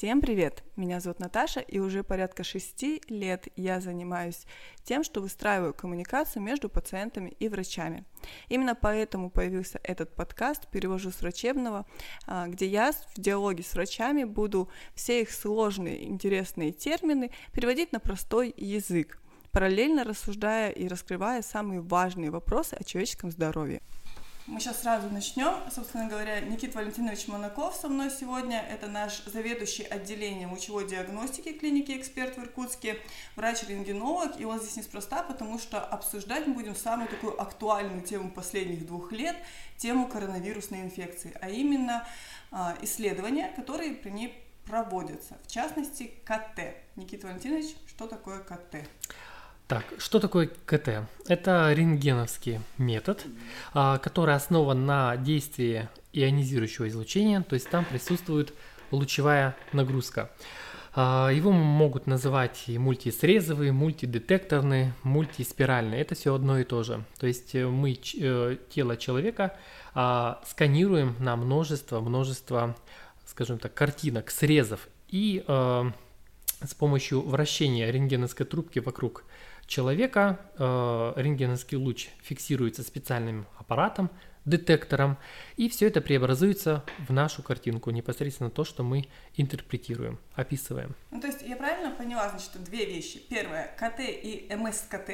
Всем привет! Меня зовут Наташа, и уже порядка шести лет я занимаюсь тем, что выстраиваю коммуникацию между пациентами и врачами. Именно поэтому появился этот подкаст «Перевожу с врачебного», а, где я в диалоге с врачами буду все их сложные, интересные термины переводить на простой язык, параллельно рассуждая и раскрывая самые важные вопросы о человеческом здоровье. Мы сейчас сразу начнем. Собственно говоря, Никита Валентинович Монаков со мной сегодня. Это наш заведующий отделением лучевой диагностики клиники «Эксперт» в Иркутске, врач-рентгенолог. И он здесь неспроста, потому что обсуждать мы будем самую такую актуальную тему последних двух лет, тему коронавирусной инфекции, а именно а, исследования, которые при ней проводятся. В частности, КТ. Никита Валентинович, что такое КТ? Так, что такое КТ? Это рентгеновский метод, а, который основан на действии ионизирующего излучения, то есть там присутствует лучевая нагрузка. А, его могут называть и мультисрезовый, мультидетекторный, мультиспиральный. Это все одно и то же. То есть э, мы э, тело человека а, сканируем на множество, множество, скажем так, картинок, срезов. И с помощью вращения рентгеновской трубки вокруг человека э, рентгеновский луч фиксируется специальным аппаратом, детектором, и все это преобразуется в нашу картинку, непосредственно то, что мы интерпретируем, описываем. Ну, то есть я правильно поняла, значит, две вещи. Первое, КТ и МСКТ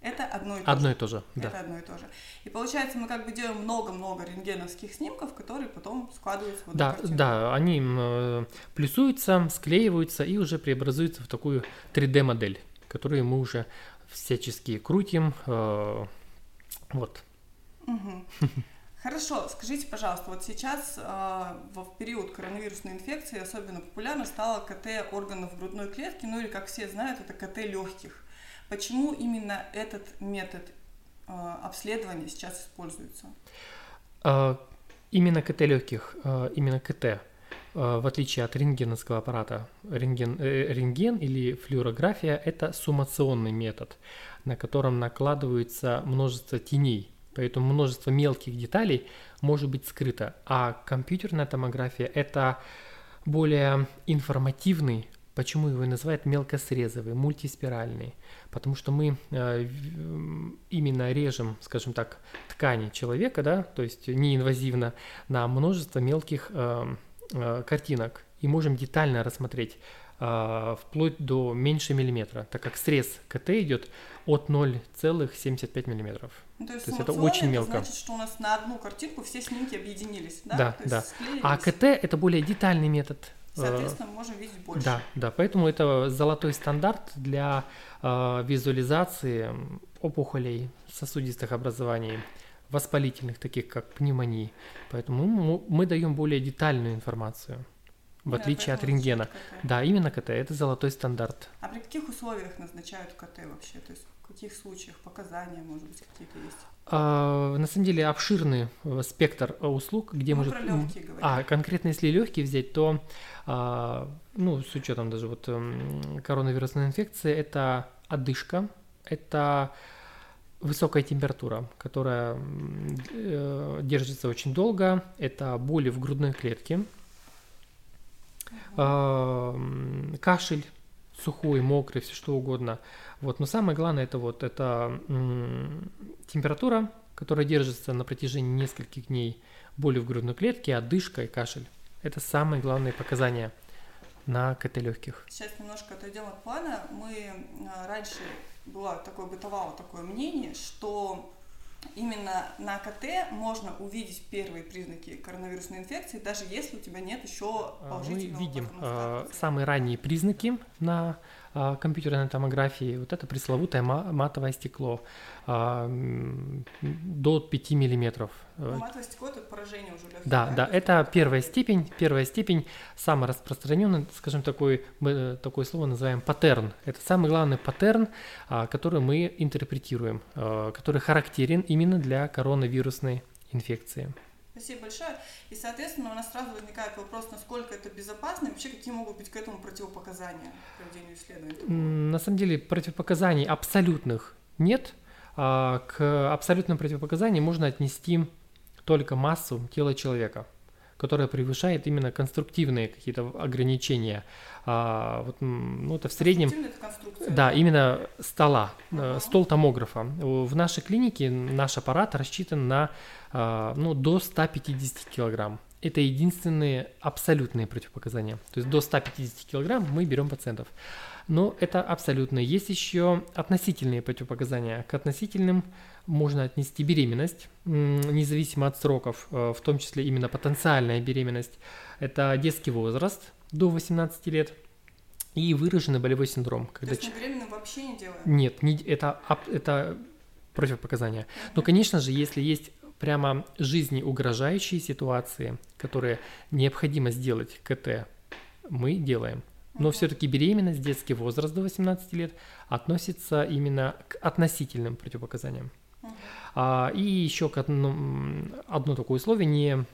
это одно и то одно же. и то же, да. Это одно и то же. И получается, мы как бы делаем много-много рентгеновских снимков, которые потом складываются в Да, картинку. да, они э, плюсуются, склеиваются и уже преобразуются в такую 3D-модель, которую мы уже всячески крутим. Э, вот. Угу. Хорошо, скажите, пожалуйста, вот сейчас э, в период коронавирусной инфекции особенно популярно стало КТ органов грудной клетки, ну или, как все знают, это КТ легких. Почему именно этот метод э, обследования сейчас используется? Э, именно КТ легких, э, именно КТ в отличие от рентгеновского аппарата, рентген, э, рентген или флюорография – это суммационный метод, на котором накладывается множество теней, поэтому множество мелких деталей может быть скрыто. А компьютерная томография – это более информативный, почему его называют мелкосрезовый, мультиспиральный, потому что мы э, именно режем, скажем так, ткани человека, да, то есть неинвазивно на множество мелких э, Э, картинок и можем детально рассмотреть э, вплоть до меньше миллиметра, так как срез КТ идет от 0,75 миллиметров. Ну, то есть, то есть это очень мелко. значит, что у нас на одну картинку все снимки объединились, да? Да, да. А КТ это более детальный метод. Соответственно, мы можем видеть больше. Да, да, поэтому это золотой стандарт для э, визуализации опухолей сосудистых образований воспалительных, таких как пневмонии. Поэтому мы, даем более детальную информацию, в да, отличие от рентгена. Да, именно КТ, это золотой стандарт. А при каких условиях назначают КТ вообще? То есть в каких случаях показания, может быть, какие-то есть? А, на самом деле обширный э, спектр э, услуг, где Мы может... Про легкие говорим. А, конкретно если легкие взять, то, а, ну, с учетом даже вот эм, коронавирусной инфекции, это одышка, это высокая температура, которая э, держится очень долго, это боли в грудной клетке, э, кашель сухой, мокрый, все что угодно. Вот, но самое главное это вот это э, температура, которая держится на протяжении нескольких дней, боли в грудной клетке, одышка и кашель. Это самые главные показания на КТ легких. Сейчас немножко отойдем от плана. Мы э, раньше было такое бытовало такое мнение, что именно на КТ можно увидеть первые признаки коронавирусной инфекции, даже если у тебя нет еще а, положительного Мы видим э, самые ранние признаки на э, компьютерной томографии. Вот это пресловутое матовое стекло э, до 5 миллиметров. Ну, матовое стекло это поражение уже легких. Да, да, это первая степень, первая степень, самый распространенный, скажем, такой, мы такое слово называем паттерн. Это самый главный паттерн, э, который мы интерпретируем, э, который характерен именно для коронавирусной инфекции. Спасибо большое. И, соответственно, у нас сразу возникает вопрос, насколько это безопасно и вообще какие могут быть к этому противопоказания проведению исследований? На самом деле противопоказаний абсолютных нет. А, к абсолютным противопоказаниям можно отнести только массу тела человека. Которая превышает именно конструктивные какие-то ограничения. А, вот, ну, это в среднем... Да, именно стола, uh-huh. стол томографа. В нашей клинике наш аппарат рассчитан на а, ну, до 150 килограмм. Это единственные абсолютные противопоказания. То есть до 150 килограмм мы берем пациентов. Но это абсолютно. Есть еще относительные противопоказания. К относительным можно отнести беременность, независимо от сроков, э, в том числе именно потенциальная беременность. Это детский возраст до 18 лет и выраженный болевой синдром. Когда То есть беременным вообще не делаем? Нет, не, это, это противопоказания. Но, конечно же, если есть прямо жизни угрожающие ситуации, которые необходимо сделать КТ, мы делаем. Но все-таки беременность, детский возраст до 18 лет относится именно к относительным противопоказаниям. А, и еще к одно, одно такое условие, не,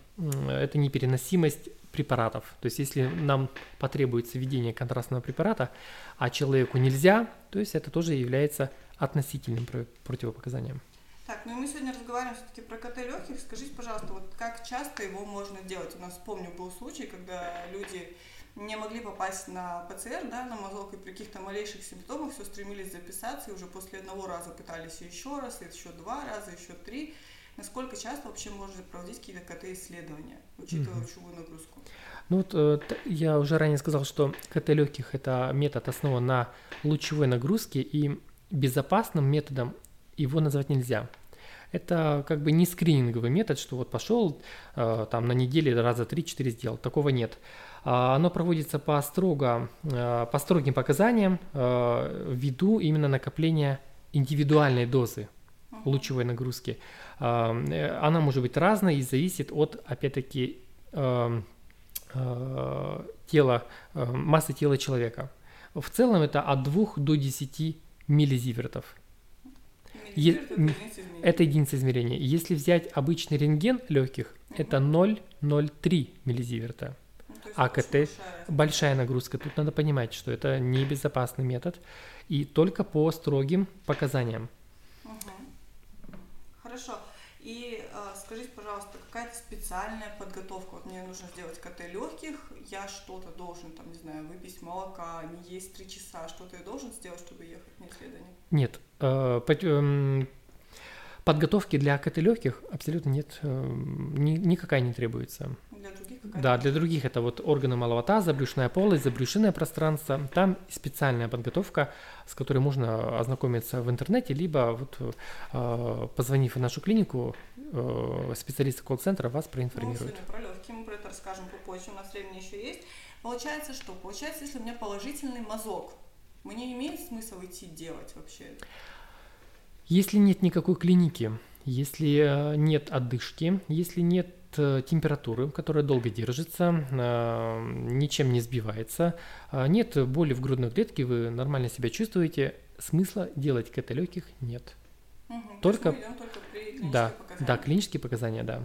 это непереносимость препаратов. То есть если нам потребуется введение контрастного препарата, а человеку нельзя, то есть это тоже является относительным противопоказанием. Так, ну и мы сегодня разговариваем все-таки про КТ легких. Скажите, пожалуйста, вот как часто его можно делать? У нас, помню, был случай, когда люди не могли попасть на ПЦР, да, на мазок, и при каких-то малейших симптомах все стремились записаться, и уже после одного раза пытались еще раз, и еще два раза, еще три. Насколько часто вообще можно проводить какие-то КТ-исследования, учитывая лучевую нагрузку? Ну вот э, я уже ранее сказал, что КТ легких это метод основан на лучевой нагрузке, и безопасным методом его назвать нельзя. Это как бы не скрининговый метод, что вот пошел э, там на неделе раза 3-4 сделал. Такого нет. А, оно проводится по, строго, э, по строгим показаниям э, ввиду именно накопления индивидуальной дозы лучевой нагрузки. А, э, она может быть разной и зависит от, опять-таки, тела, массы тела человека. В целом это от 2 до 10 миллизивертов. это единица измерения. Если взять обычный рентген легких, это 0,03 миллизиверта. АКТ большая, большая нагрузка. Тут надо понимать, что это небезопасный метод и только по строгим показаниям. Угу. Хорошо. И э, скажите, пожалуйста, какая-то специальная подготовка? Вот мне нужно сделать КТ легких, я что-то должен, там, не знаю, выпить молока, не есть три часа, что-то я должен сделать, чтобы ехать на исследование? Нет. Э, по, э, подготовки для КТ легких абсолютно нет, э, ни, никакая не требуется. Для других Да, для других это вот органы малого таза, брюшная полость, забрюшинное пространство. Там специальная подготовка, с которой можно ознакомиться в интернете, либо вот э, позвонив в нашу клинику, э, специалисты колл-центра вас проинформируют. Ну, про легкие мы про это расскажем попозже, у нас времени еще есть. Получается что? Получается, если у меня положительный мазок, мне имеет смысл идти делать вообще? Если нет никакой клиники, если э, нет отдышки, если нет температуры, которая долго держится, э, ничем не сбивается, а нет боли в грудной клетке, вы нормально себя чувствуете, смысла делать КТ легких нет. Угу, только, только да, да, клинические показания, да.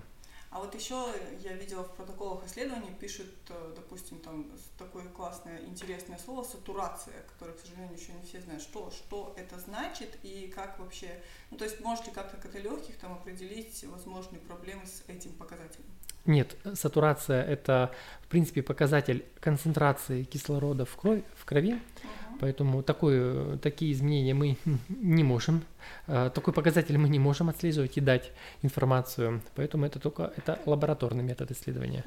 А вот еще я видела в протоколах исследований, пишут, э, допустим, там такое классное, интересное слово сатурация, которое, к сожалению, еще не все знают, что, что это значит и как вообще, ну то есть можете как-то к этой легких там определить возможные проблемы с этим показателем? Нет, сатурация это, в принципе, показатель концентрации кислорода в, крови, в крови. Uh-huh Поэтому такое, такие изменения мы не можем, э, такой показатель мы не можем отслеживать и дать информацию. Поэтому это только это лабораторный метод исследования.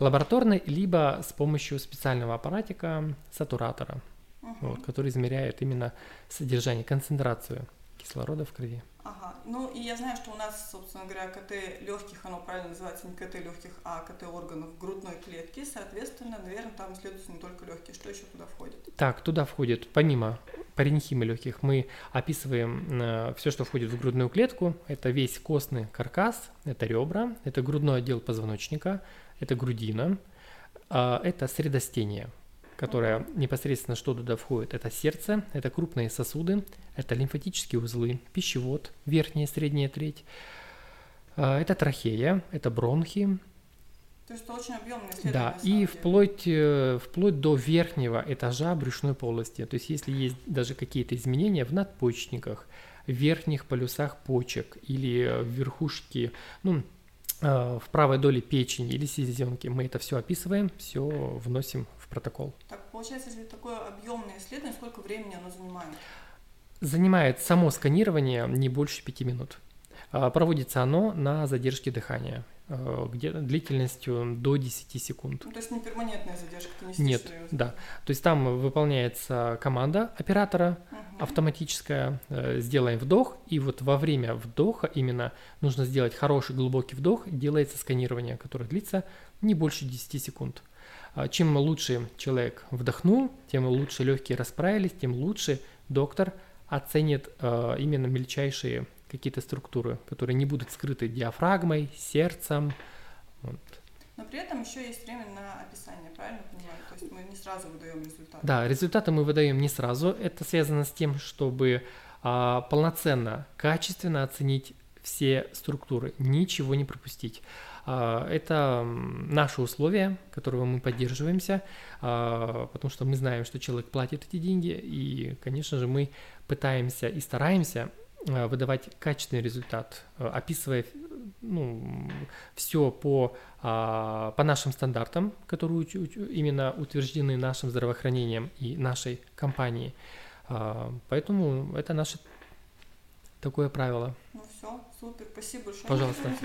Лабораторный, либо с помощью специального аппаратика сатуратора, угу. вот, который измеряет именно содержание, концентрацию кислорода в крови. Ну и я знаю, что у нас, собственно говоря, КТ легких, оно правильно называется не КТ легких, а КТ органов грудной клетки. Соответственно, наверное, там исследуются не только легкие. Что еще туда входит? Так, туда входит, помимо паренхимы легких, мы описываем э, все, что входит в грудную клетку. Это весь костный каркас, это ребра, это грудной отдел позвоночника, это грудина, э, это средостение которая непосредственно что туда входит, это сердце, это крупные сосуды, это лимфатические узлы, пищевод, верхняя и средняя треть, а, это трахея, это бронхи. То есть это очень объемное Да, и вплоть, э, вплоть до верхнего этажа брюшной полости. То есть если есть даже какие-то изменения в надпочечниках, в верхних полюсах почек или в верхушке, ну, в правой доле печени или селезенки. Мы это все описываем, все вносим в протокол. Так, получается, если такое объемное исследование, сколько времени оно занимает? Занимает само сканирование не больше пяти минут. Проводится оно на задержке дыхания. Э, где длительностью до 10 секунд. Ну, то есть не перманентная задержка, ты не Нет, да. То есть там выполняется команда оператора угу. автоматическая, э, сделаем вдох, и вот во время вдоха именно нужно сделать хороший глубокий вдох, делается сканирование, которое длится не больше 10 секунд. А чем лучше человек вдохнул, тем лучше легкие расправились, тем лучше доктор оценит э, именно мельчайшие какие-то структуры, которые не будут скрыты диафрагмой, сердцем. Вот. Но при этом еще есть время на описание, правильно понимаю? То есть мы не сразу выдаем результаты. Да, результаты мы выдаем не сразу. Это связано с тем, чтобы а, полноценно, качественно оценить все структуры, ничего не пропустить. А, это наши условия, которого мы поддерживаемся, а, потому что мы знаем, что человек платит эти деньги, и, конечно же, мы пытаемся и стараемся выдавать качественный результат, э, описывая ну, все по, а, по нашим стандартам, которые именно утверждены нашим здравоохранением и нашей компанией. А, поэтому это наше такое правило. Ну все, супер, спасибо большое. Пожалуйста.